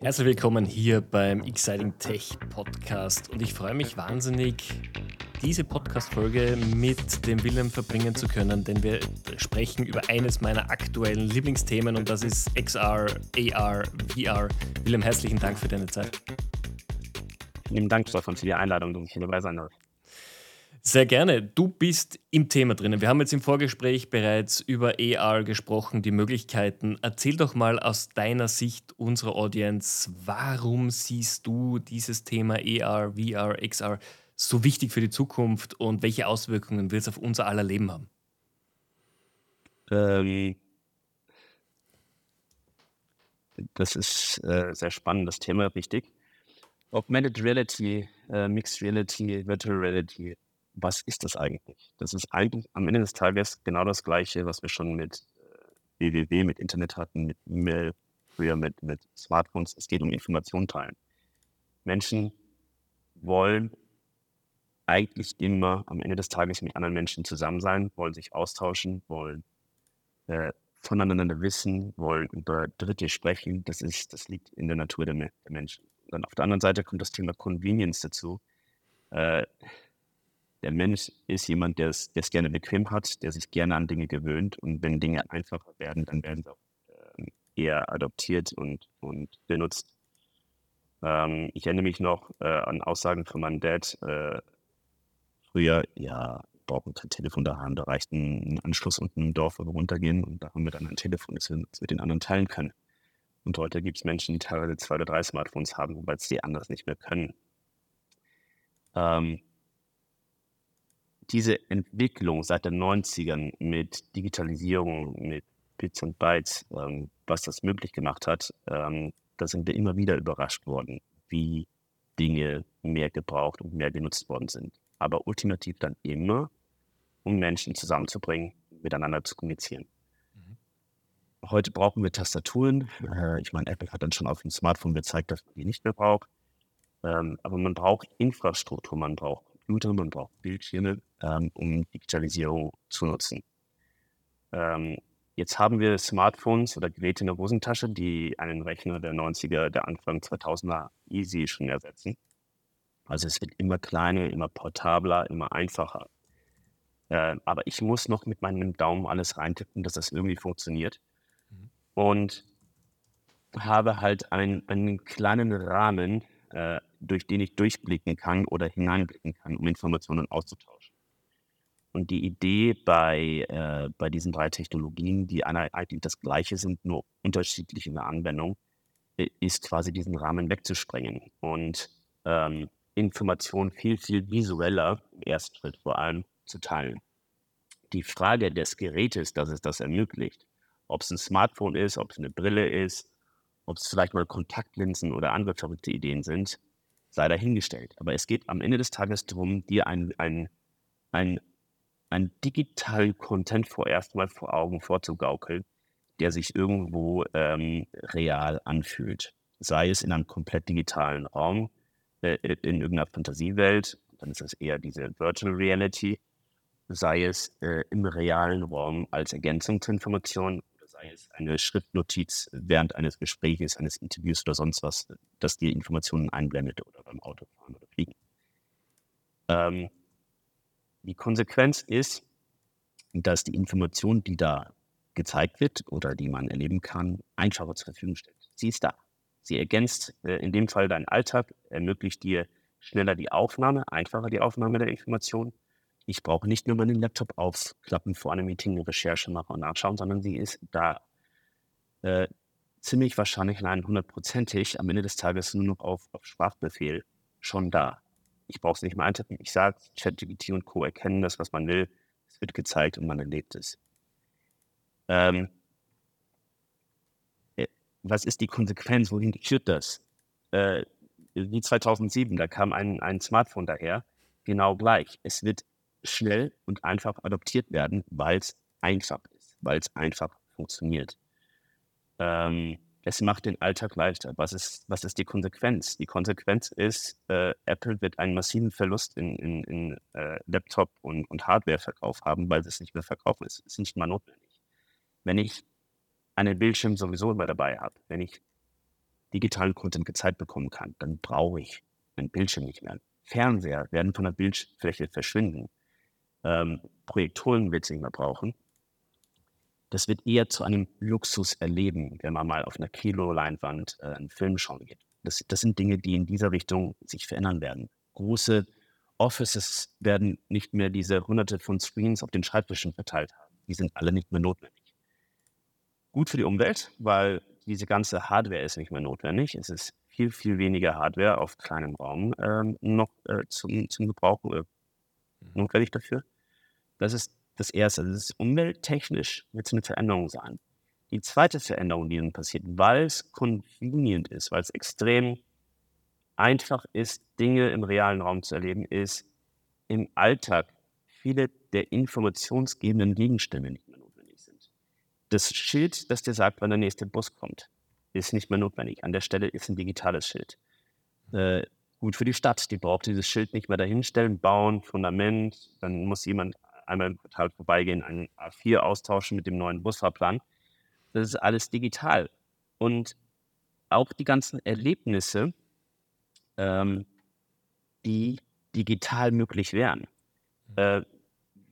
Herzlich willkommen hier beim Exciting Tech Podcast und ich freue mich wahnsinnig, diese Podcast-Folge mit dem Willem verbringen zu können, denn wir sprechen über eines meiner aktuellen Lieblingsthemen und das ist XR, AR, VR. Willem, herzlichen Dank für deine Zeit. Vielen Dank, Stefan, für die Einladung, hier dabei sein darf. Sehr gerne. Du bist im Thema drinnen. Wir haben jetzt im Vorgespräch bereits über AR gesprochen, die Möglichkeiten. Erzähl doch mal aus deiner Sicht unserer Audience, warum siehst du dieses Thema AR, VR, XR so wichtig für die Zukunft und welche Auswirkungen wird es auf unser aller Leben haben? Ähm, das ist äh, sehr spannend, das Thema, richtig. Augmented Reality, äh, Mixed Reality, Virtual Reality was ist das eigentlich? Das ist eigentlich am Ende des Tages genau das Gleiche, was wir schon mit äh, www, mit Internet hatten, mit E-Mail, früher mit, mit Smartphones. Es geht um Informationen teilen. Menschen wollen eigentlich immer am Ende des Tages mit anderen Menschen zusammen sein, wollen sich austauschen, wollen äh, voneinander wissen, wollen über Dritte sprechen. Das, ist, das liegt in der Natur der, der Menschen. dann auf der anderen Seite kommt das Thema Convenience dazu. Äh, der Mensch ist jemand, der es, gerne bequem hat, der sich gerne an Dinge gewöhnt. Und wenn Dinge einfacher werden, dann werden sie auch äh, eher adoptiert und, und benutzt. Ähm, ich erinnere mich noch äh, an Aussagen von meinem Dad. Äh, früher, ja, brauchen kein Telefon daheim, da reicht ein, Anschluss unten im Dorf, wo wir runtergehen und da haben wir dann ein Telefon, das wir mit den anderen teilen können. Und heute gibt es Menschen, die teilweise zwei oder drei Smartphones haben, wobei es die anders nicht mehr können. Ähm, diese Entwicklung seit den 90ern mit Digitalisierung, mit Bits und Bytes, ähm, was das möglich gemacht hat, ähm, da sind wir immer wieder überrascht worden, wie Dinge mehr gebraucht und mehr genutzt worden sind. Aber ultimativ dann immer, um Menschen zusammenzubringen, miteinander zu kommunizieren. Mhm. Heute brauchen wir Tastaturen. Äh, ich meine, Apple hat dann schon auf dem Smartphone gezeigt, dass man die nicht mehr braucht. Ähm, aber man braucht Infrastruktur, man braucht Computer, man braucht Bildschirme, ähm, um Digitalisierung zu nutzen. Ähm, jetzt haben wir Smartphones oder Geräte in der Hosentasche, die einen Rechner der 90er, der Anfang 2000er easy schon ersetzen. Also es wird immer kleiner, immer portabler, immer einfacher. Äh, aber ich muss noch mit meinem Daumen alles reintippen, dass das irgendwie funktioniert. Mhm. Und habe halt ein, einen kleinen Rahmen, äh, durch den ich durchblicken kann oder hineinblicken kann, um Informationen auszutauschen. Und die Idee bei, äh, bei diesen drei Technologien, die eigentlich das Gleiche sind, nur unterschiedlich in der Anwendung, ist quasi diesen Rahmen wegzusprengen und ähm, Informationen viel, viel visueller im ersten Schritt vor allem zu teilen. Die Frage des Gerätes, das es das ermöglicht, ob es ein Smartphone ist, ob es eine Brille ist, ob es vielleicht mal Kontaktlinsen oder andere verrückte Ideen sind, sei dahingestellt. Aber es geht am Ende des Tages darum, dir ein, ein, ein, ein digitalen Content vorerst mal vor Augen vorzugaukeln, der sich irgendwo ähm, real anfühlt. Sei es in einem komplett digitalen Raum, äh, in irgendeiner Fantasiewelt, dann ist das eher diese Virtual Reality, sei es äh, im realen Raum als Ergänzung zur Information eine Schriftnotiz während eines Gesprächs, eines Interviews oder sonst was, das dir Informationen einblendet oder beim Autofahren oder Fliegen. Ähm, die Konsequenz ist, dass die Information, die da gezeigt wird oder die man erleben kann, einfacher zur Verfügung steht. Sie ist da. Sie ergänzt äh, in dem Fall deinen Alltag, ermöglicht dir schneller die Aufnahme, einfacher die Aufnahme der Informationen ich brauche nicht nur meinen Laptop aufklappen vor einem Meeting, Recherche machen und nachschauen, sondern sie ist da. Äh, ziemlich wahrscheinlich, nein, hundertprozentig am Ende des Tages nur noch auf, auf Sprachbefehl schon da. Ich brauche es nicht mehr eintippen. Ich sage, ChatGPT und Co. erkennen das, was man will. Es wird gezeigt und man erlebt es. Ähm, äh, was ist die Konsequenz? Wohin führt das? Äh, wie 2007, da kam ein, ein Smartphone daher. Genau gleich. Es wird schnell und einfach adoptiert werden, weil es einfach ist, weil es einfach funktioniert. Ähm, es macht den Alltag leichter. Was ist, was ist die Konsequenz? Die Konsequenz ist, äh, Apple wird einen massiven Verlust in, in, in äh, Laptop- und, und Hardwareverkauf haben, weil es nicht mehr verkaufen ist. Es ist nicht mal notwendig. Wenn ich einen Bildschirm sowieso immer dabei habe, wenn ich digitalen Content gezeigt bekommen kann, dann brauche ich einen Bildschirm nicht mehr. Fernseher werden von der Bildfläche verschwinden. Ähm, Projektoren wird es nicht mehr brauchen. Das wird eher zu einem Luxuserleben, wenn man mal auf einer Kilo-Leinwand äh, einen Film schauen geht. Das, das sind Dinge, die in dieser Richtung sich verändern werden. Große Offices werden nicht mehr diese hunderte von Screens auf den Schreibtischen verteilt haben. Die sind alle nicht mehr notwendig. Gut für die Umwelt, weil diese ganze Hardware ist nicht mehr notwendig. Es ist viel, viel weniger Hardware auf kleinem Raum ähm, noch äh, zum, zum Gebrauch äh, notwendig dafür. Das ist das Erste. Das ist umwelttechnisch wird es eine Veränderung sein. Die zweite Veränderung, die dann passiert, weil es convenient ist, weil es extrem einfach ist, Dinge im realen Raum zu erleben, ist im Alltag viele der informationsgebenden Gegenstände nicht mehr notwendig sind. Das Schild, das dir sagt, wann der nächste Bus kommt, ist nicht mehr notwendig. An der Stelle ist ein digitales Schild. Äh, gut für die Stadt, die braucht dieses Schild nicht mehr dahinstellen, bauen, Fundament, dann muss jemand einmal im Quartal vorbeigehen, einen A4 austauschen mit dem neuen Busfahrplan. Das ist alles digital. Und auch die ganzen Erlebnisse, ähm, die digital möglich wären, äh,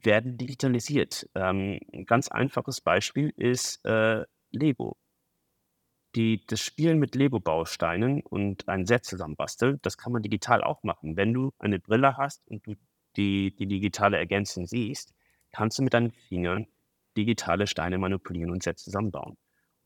werden digitalisiert. Ähm, ein ganz einfaches Beispiel ist äh, Lego. Die, das Spielen mit Lego-Bausteinen und ein Set zusammenbasteln, das kann man digital auch machen. Wenn du eine Brille hast und du die, die digitale Ergänzung siehst, kannst du mit deinen Fingern digitale Steine manipulieren und Sets zusammenbauen.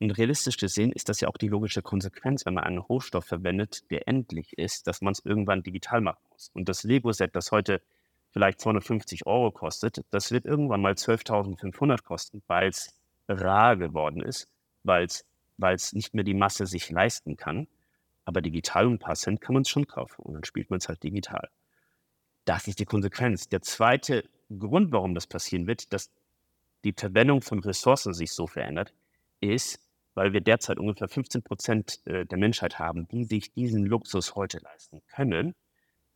Und realistisch gesehen ist das ja auch die logische Konsequenz, wenn man einen Rohstoff verwendet, der endlich ist, dass man es irgendwann digital machen muss. Und das Lego-Set, das heute vielleicht 250 Euro kostet, das wird irgendwann mal 12.500 kosten, weil es rar geworden ist, weil es nicht mehr die Masse sich leisten kann. Aber digital und Cent kann man es schon kaufen und dann spielt man es halt digital. Das ist die Konsequenz. Der zweite Grund, warum das passieren wird, dass die Verwendung von Ressourcen sich so verändert, ist, weil wir derzeit ungefähr 15 Prozent äh, der Menschheit haben, die sich diesen Luxus heute leisten können,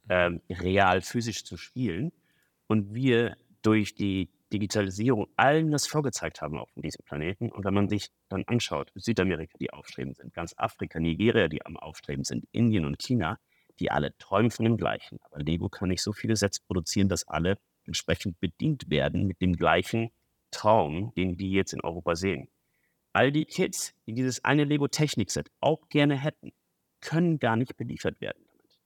ähm, real physisch zu spielen. Und wir durch die Digitalisierung allen das vorgezeigt haben auf diesem Planeten. Und wenn man sich dann anschaut, Südamerika, die aufstrebend sind, ganz Afrika, Nigeria, die am Aufstreben sind, Indien und China, die alle träumen von dem Gleichen. Aber Lego kann nicht so viele Sets produzieren, dass alle entsprechend bedient werden mit dem gleichen Traum, den die jetzt in Europa sehen. All die Kids, die dieses eine Lego-Technik-Set auch gerne hätten, können gar nicht beliefert werden damit.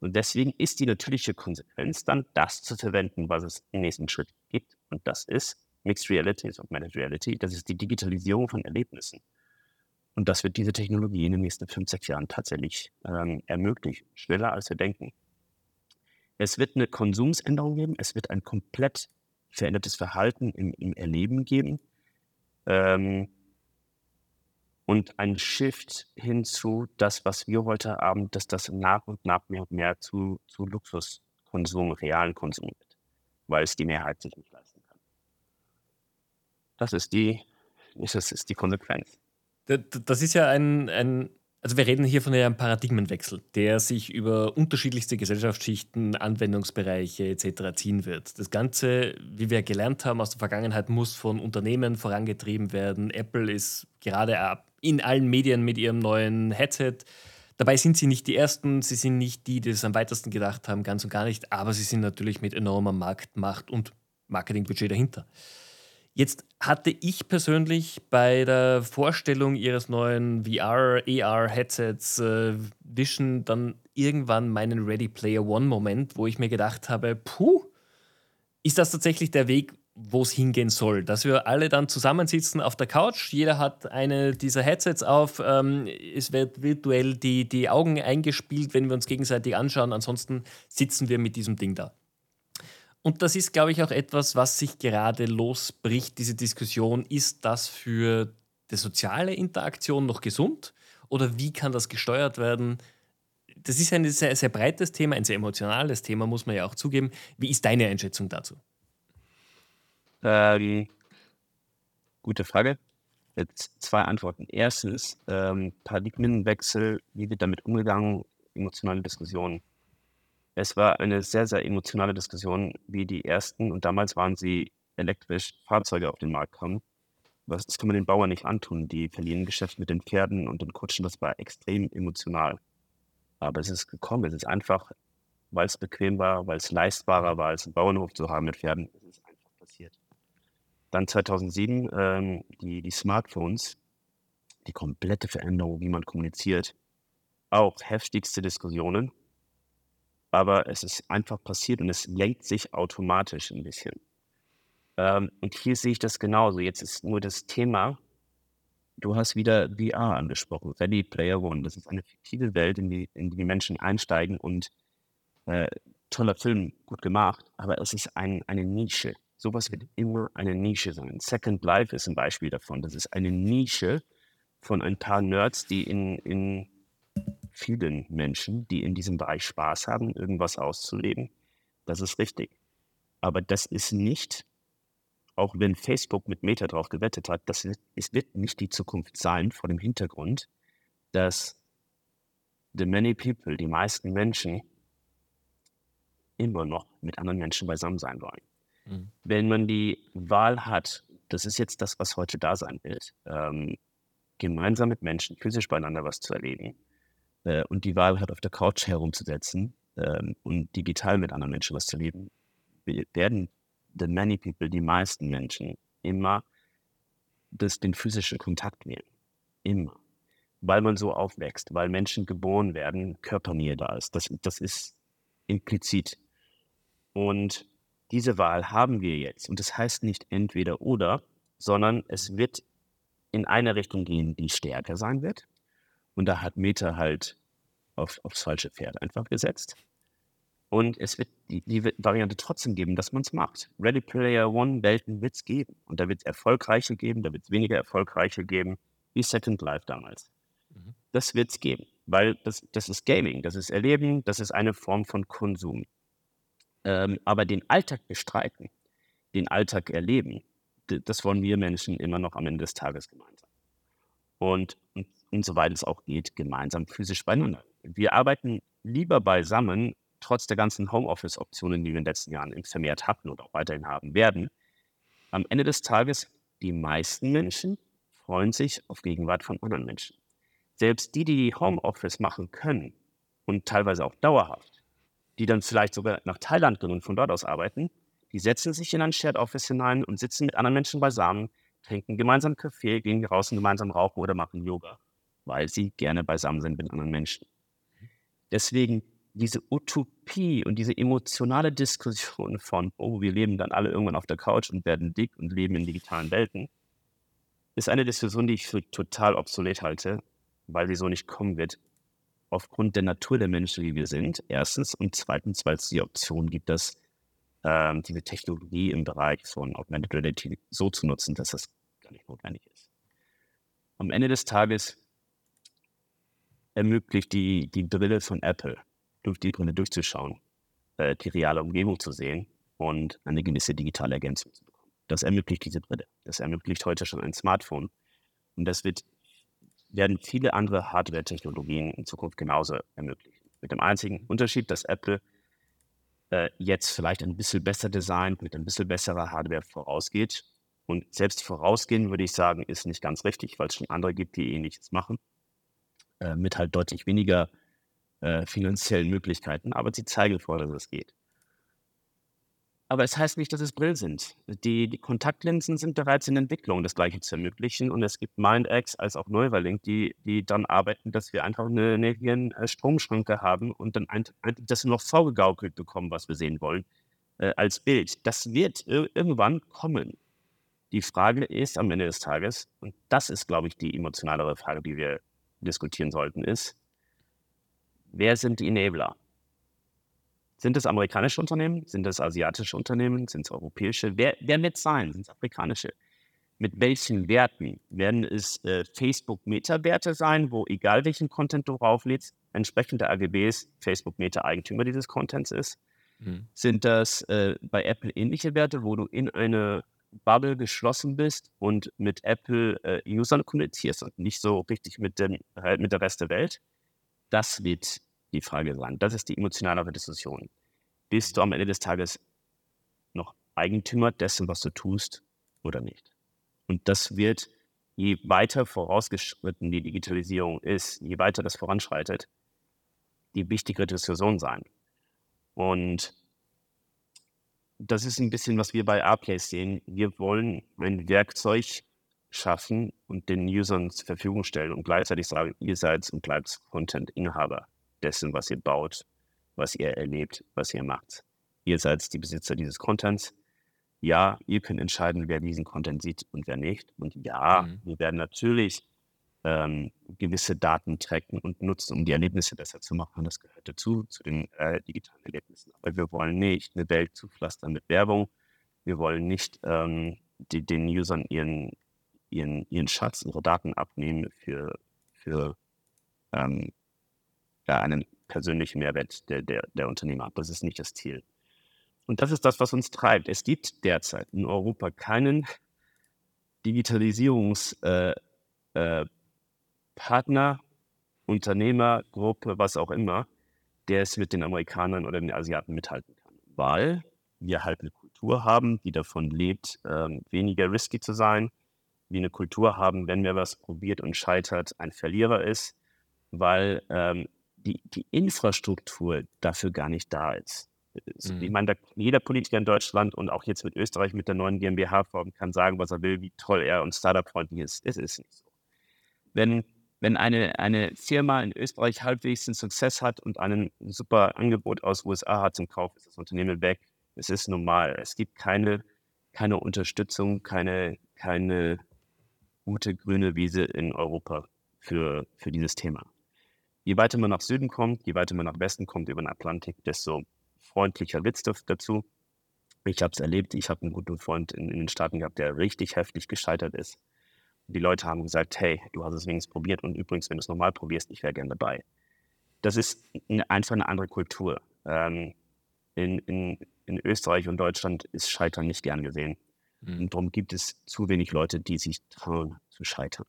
Und deswegen ist die natürliche Konsequenz dann, das zu verwenden, was es im nächsten Schritt gibt. Und das ist Mixed Reality, ist Augmented Reality. Das ist die Digitalisierung von Erlebnissen. Und das wird diese Technologie in den nächsten fünf, sechs Jahren tatsächlich ähm, ermöglichen. Schneller als wir denken. Es wird eine Konsumsänderung geben. Es wird ein komplett verändertes Verhalten im, im Erleben geben. Ähm, und ein Shift hin zu das, was wir heute haben, dass das nach und nach mehr und mehr zu, zu Luxuskonsum, realen Konsum wird, weil es die Mehrheit sich nicht leisten kann. Das ist die, das ist die Konsequenz. Das ist ja ein, ein also wir reden hier von einem Paradigmenwechsel, der sich über unterschiedlichste Gesellschaftsschichten, Anwendungsbereiche etc. ziehen wird. Das Ganze, wie wir gelernt haben aus der Vergangenheit, muss von Unternehmen vorangetrieben werden. Apple ist gerade in allen Medien mit ihrem neuen Headset. Dabei sind sie nicht die Ersten, sie sind nicht die, die es am weitesten gedacht haben, ganz und gar nicht, aber sie sind natürlich mit enormer Marktmacht und Marketingbudget dahinter. Jetzt hatte ich persönlich bei der Vorstellung ihres neuen VR, AR-Headsets äh, Vision dann irgendwann meinen Ready Player One-Moment, wo ich mir gedacht habe, puh, ist das tatsächlich der Weg, wo es hingehen soll. Dass wir alle dann zusammensitzen auf der Couch, jeder hat eine dieser Headsets auf, ähm, es wird virtuell die, die Augen eingespielt, wenn wir uns gegenseitig anschauen, ansonsten sitzen wir mit diesem Ding da. Und das ist, glaube ich, auch etwas, was sich gerade losbricht, diese Diskussion. Ist das für die soziale Interaktion noch gesund? Oder wie kann das gesteuert werden? Das ist ein sehr, sehr breites Thema, ein sehr emotionales Thema, muss man ja auch zugeben. Wie ist deine Einschätzung dazu? Ähm, gute Frage. Jetzt zwei Antworten. Erstens, ähm, Paradigmenwechsel, wie wird damit umgegangen? Emotionale Diskussionen. Es war eine sehr, sehr emotionale Diskussion, wie die ersten, und damals waren sie elektrisch, Fahrzeuge auf den Markt kommen, was, das kann man den Bauern nicht antun. Die verlieren Geschäft mit den Pferden und den Kutschen. Das war extrem emotional. Aber es ist gekommen. Es ist einfach, weil es bequem war, weil es leistbarer war, als einen Bauernhof zu haben mit Pferden. Es ist einfach passiert. Dann 2007 ähm, die, die Smartphones, die komplette Veränderung, wie man kommuniziert. Auch heftigste Diskussionen. Aber es ist einfach passiert und es lenkt sich automatisch ein bisschen. Ähm, und hier sehe ich das genauso. Jetzt ist nur das Thema, du hast wieder VR angesprochen, Ready Player One. Das ist eine fiktive Welt, in die, in die, die Menschen einsteigen und äh, toller Film, gut gemacht, aber es ist ein, eine Nische. Sowas wird immer eine Nische sein. Second Life ist ein Beispiel davon. Das ist eine Nische von ein paar Nerds, die in, in vielen Menschen, die in diesem Bereich Spaß haben, irgendwas auszuleben. Das ist richtig. Aber das ist nicht auch wenn Facebook mit Meta drauf gewettet hat, dass es wird nicht die Zukunft sein, vor dem Hintergrund, dass the many people, die meisten Menschen, immer noch mit anderen Menschen beisammen sein wollen. Mhm. Wenn man die Wahl hat, das ist jetzt das, was heute da sein wird, ähm, gemeinsam mit Menschen physisch beieinander was zu erleben äh, und die Wahl hat, auf der Couch herumzusetzen ähm, und digital mit anderen Menschen was zu erleben, werden the many people, die meisten Menschen, immer das, den physischen Kontakt wählen. Immer. Weil man so aufwächst, weil Menschen geboren werden, Körpernähe da ist. Das, das ist implizit. Und diese Wahl haben wir jetzt. Und das heißt nicht entweder oder, sondern es wird in eine Richtung gehen, die stärker sein wird. Und da hat Meta halt auf, aufs falsche Pferd einfach gesetzt. Und es wird die, die Variante trotzdem geben, dass man es macht. Ready Player One Welten wird es geben. Und da wird es erfolgreiche geben, da wird es weniger erfolgreiche geben, wie Second Life damals. Mhm. Das wird es geben, weil das, das ist Gaming, das ist Erleben, das ist eine Form von Konsum. Ähm, aber den Alltag bestreiten, den Alltag erleben, das wollen wir Menschen immer noch am Ende des Tages gemeinsam. Und, und, und soweit es auch geht, gemeinsam physisch beieinander. Wir arbeiten lieber beisammen, trotz der ganzen Homeoffice-Optionen, die wir in den letzten Jahren vermehrt hatten und auch weiterhin haben werden, am Ende des Tages, die meisten Menschen freuen sich auf Gegenwart von anderen Menschen. Selbst die, die Homeoffice machen können und teilweise auch dauerhaft, die dann vielleicht sogar nach Thailand gehen und von dort aus arbeiten, die setzen sich in ein Shared Office hinein und sitzen mit anderen Menschen beisammen, trinken gemeinsam Kaffee, gehen draußen gemeinsam rauchen oder machen Yoga, weil sie gerne beisammen sind mit anderen Menschen. Deswegen diese Utopie und diese emotionale Diskussion von, oh, wir leben dann alle irgendwann auf der Couch und werden dick und leben in digitalen Welten, ist eine Diskussion, die ich für total obsolet halte, weil sie so nicht kommen wird. Aufgrund der Natur der Menschen, wie wir sind, erstens. Und zweitens, weil es die Option gibt, dass ähm, diese Technologie im Bereich von Augmented Reality so zu nutzen, dass das gar nicht notwendig ist. Am Ende des Tages ermöglicht die, die Brille von Apple durch die Brille durchzuschauen, äh, die reale Umgebung zu sehen und eine gewisse digitale Ergänzung zu bekommen. Das ermöglicht diese Brille. Das ermöglicht heute schon ein Smartphone. Und das wird, werden viele andere Hardware-Technologien in Zukunft genauso ermöglichen. Mit dem einzigen Unterschied, dass Apple äh, jetzt vielleicht ein bisschen besser designt, mit ein bisschen besserer Hardware vorausgeht. Und selbst vorausgehen, würde ich sagen, ist nicht ganz richtig, weil es schon andere gibt, die ähnliches machen. Äh, mit halt deutlich weniger äh, finanziellen Möglichkeiten, aber sie zeigen vor, dass es geht. Aber es heißt nicht, dass es Brill sind. Die, die Kontaktlinsen sind bereits in Entwicklung, das Gleiche zu ermöglichen. Und es gibt MindX als auch Neuralink, die, die dann arbeiten, dass wir einfach eine, eine äh, haben und dann ein, ein, das noch vorgegaukelt bekommen, was wir sehen wollen, äh, als Bild. Das wird irgendwann kommen. Die Frage ist am Ende des Tages, und das ist, glaube ich, die emotionalere Frage, die wir diskutieren sollten, ist, wer sind die Enabler? Sind es amerikanische Unternehmen? Sind es asiatische Unternehmen? Sind es europäische? Wer, wer wird es sein? Sind es afrikanische? Mit welchen Werten? Werden es äh, Facebook-Meta-Werte sein, wo egal welchen Content du drauflädst, entsprechend der AGBs Facebook-Meta-Eigentümer dieses Contents ist? Mhm. Sind das äh, bei Apple ähnliche Werte, wo du in eine Bubble geschlossen bist und mit Apple äh, kommunizierst und nicht so richtig mit, dem, halt mit der Rest der Welt? Das wird die Frage sein. Das ist die emotionale Diskussion. Bist du am Ende des Tages noch Eigentümer dessen, was du tust oder nicht? Und das wird, je weiter vorausgeschritten die Digitalisierung ist, je weiter das voranschreitet, die wichtigere Diskussion sein. Und das ist ein bisschen, was wir bei Airplay sehen. Wir wollen ein Werkzeug schaffen und den Usern zur Verfügung stellen und gleichzeitig sagen, ihr seid und bleibt Content-Inhaber dessen, was ihr baut, was ihr erlebt, was ihr macht. Ihr seid die Besitzer dieses Contents. Ja, ihr könnt entscheiden, wer diesen Content sieht und wer nicht. Und ja, mhm. wir werden natürlich ähm, gewisse Daten tracken und nutzen, um die Erlebnisse besser zu machen. Das gehört dazu, zu den äh, digitalen Erlebnissen. Aber wir wollen nicht eine Welt zupflastern mit Werbung. Wir wollen nicht ähm, die, den Usern ihren, ihren, ihren Schatz, ihre Daten abnehmen für, für ähm, ja, einen persönlichen Mehrwert der, der, der Unternehmer. Das ist nicht das Ziel. Und das ist das, was uns treibt. Es gibt derzeit in Europa keinen Digitalisierungspartner, äh, äh, Unternehmer, Gruppe, was auch immer, der es mit den Amerikanern oder den Asiaten mithalten kann. Weil wir halt eine Kultur haben, die davon lebt, ähm, weniger risky zu sein. Wir eine Kultur haben, wenn wir was probiert und scheitert, ein Verlierer ist, weil ähm, die, die Infrastruktur dafür gar nicht da ist. Mhm. Ich meine, da, jeder Politiker in Deutschland und auch jetzt mit Österreich mit der neuen GmbH-Form kann sagen, was er will, wie toll er und Startup-freundlich ist. Es ist nicht so. Wenn, wenn eine, eine Firma in Österreich halbwegs einen Success hat und ein super Angebot aus USA hat zum Kauf, ist das Unternehmen weg. Es ist normal. Es gibt keine, keine Unterstützung, keine, keine gute grüne Wiese in Europa für, für dieses Thema. Je weiter man nach Süden kommt, je weiter man nach Westen kommt über den Atlantik, desto freundlicher Witz dazu. Ich habe es erlebt, ich habe einen guten Freund in, in, den Staaten gehabt, der richtig heftig gescheitert ist. Die Leute haben gesagt, hey, du hast es wenigstens probiert und übrigens, wenn du es normal probierst, ich wäre gerne dabei. Das ist eine, einfach eine andere Kultur. Ähm, in, in, in, Österreich und Deutschland ist Scheitern nicht gern gesehen. Mhm. Und darum gibt es zu wenig Leute, die sich trauen zu scheitern.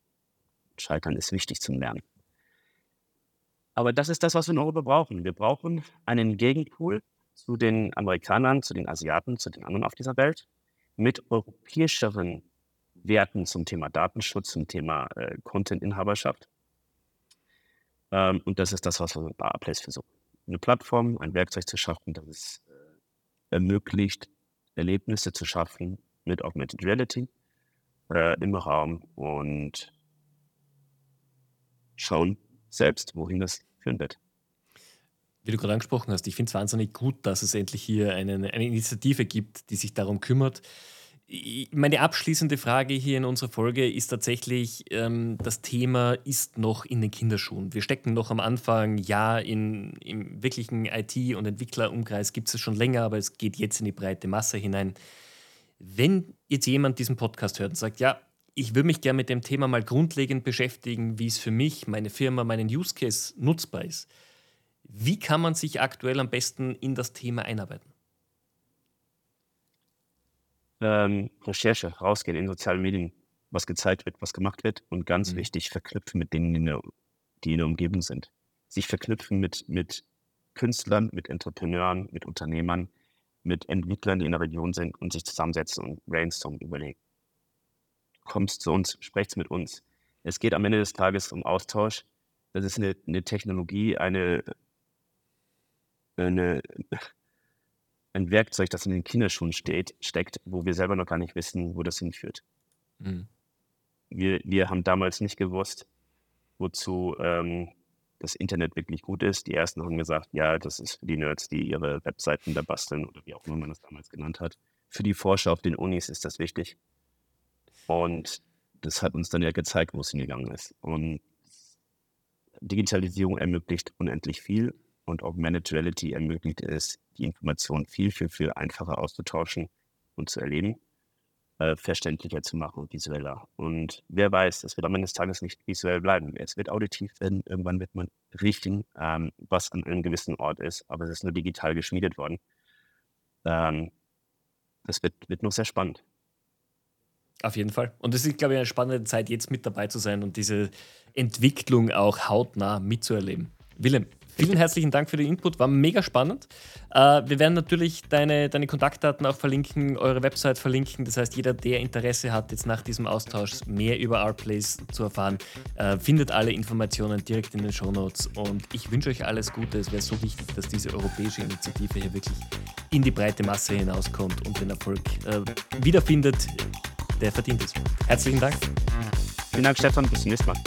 Scheitern ist wichtig zum Lernen. Aber das ist das, was wir in Europa brauchen. Wir brauchen einen Gegenpool zu den Amerikanern, zu den Asiaten, zu den anderen auf dieser Welt mit europäischeren Werten zum Thema Datenschutz, zum Thema äh, Content-Inhaberschaft. Ähm, und das ist das, was wir bei Place versuchen. Eine Plattform, ein Werkzeug zu schaffen, das es äh, ermöglicht, Erlebnisse zu schaffen mit Augmented Reality äh, im Raum und schauen selbst, wohin das führen wird wie du gerade angesprochen hast, ich finde es wahnsinnig gut, dass es endlich hier eine, eine Initiative gibt, die sich darum kümmert. Meine abschließende Frage hier in unserer Folge ist tatsächlich, ähm, das Thema ist noch in den Kinderschuhen. Wir stecken noch am Anfang, ja, in, im wirklichen IT- und Entwicklerumkreis gibt es schon länger, aber es geht jetzt in die breite Masse hinein. Wenn jetzt jemand diesen Podcast hört und sagt, ja, ich würde mich gerne mit dem Thema mal grundlegend beschäftigen, wie es für mich, meine Firma, meinen Use Case nutzbar ist wie kann man sich aktuell am besten in das Thema einarbeiten? Ähm, Recherche, rausgehen in sozialen Medien, was gezeigt wird, was gemacht wird und ganz mhm. wichtig, verknüpfen mit denen, die in, der, die in der Umgebung sind. Sich verknüpfen mit, mit Künstlern, mit Entrepreneuren, mit Unternehmern, mit Entwicklern, die in der Region sind und sich zusammensetzen und brainstormen, überlegen. Kommst zu uns, sprecht mit uns. Es geht am Ende des Tages um Austausch. Das ist eine, eine Technologie, eine eine, ein Werkzeug, das in den Kinderschuhen steht, steckt, wo wir selber noch gar nicht wissen, wo das hinführt. Mhm. Wir, wir haben damals nicht gewusst, wozu ähm, das Internet wirklich gut ist. Die ersten haben gesagt, ja, das ist für die Nerds, die ihre Webseiten da basteln oder wie auch immer man das damals genannt hat. Für die Forscher auf den Unis ist das wichtig. Und das hat uns dann ja gezeigt, wo es hingegangen ist. Und Digitalisierung ermöglicht unendlich viel, und Augmented Reality ermöglicht es, die Informationen viel, viel, viel einfacher auszutauschen und zu erleben, äh, verständlicher zu machen und visueller. Und wer weiß, es wird am Ende des Tages nicht visuell bleiben. Es wird auditiv werden, irgendwann wird man riechen, ähm, was an einem gewissen Ort ist, aber es ist nur digital geschmiedet worden. Ähm, das wird, wird noch sehr spannend. Auf jeden Fall. Und es ist, glaube ich, eine spannende Zeit, jetzt mit dabei zu sein und diese Entwicklung auch hautnah mitzuerleben. Willem, Vielen herzlichen Dank für den Input, war mega spannend. Äh, wir werden natürlich deine, deine Kontaktdaten auch verlinken, eure Website verlinken. Das heißt, jeder, der Interesse hat, jetzt nach diesem Austausch mehr über R-Plays zu erfahren, äh, findet alle Informationen direkt in den Show Notes. Und ich wünsche euch alles Gute. Es wäre so wichtig, dass diese europäische Initiative hier wirklich in die breite Masse hinauskommt und den Erfolg äh, wiederfindet, der verdient ist. Herzlichen Dank. Vielen Dank, Stefan. Bis zum nächsten Mal.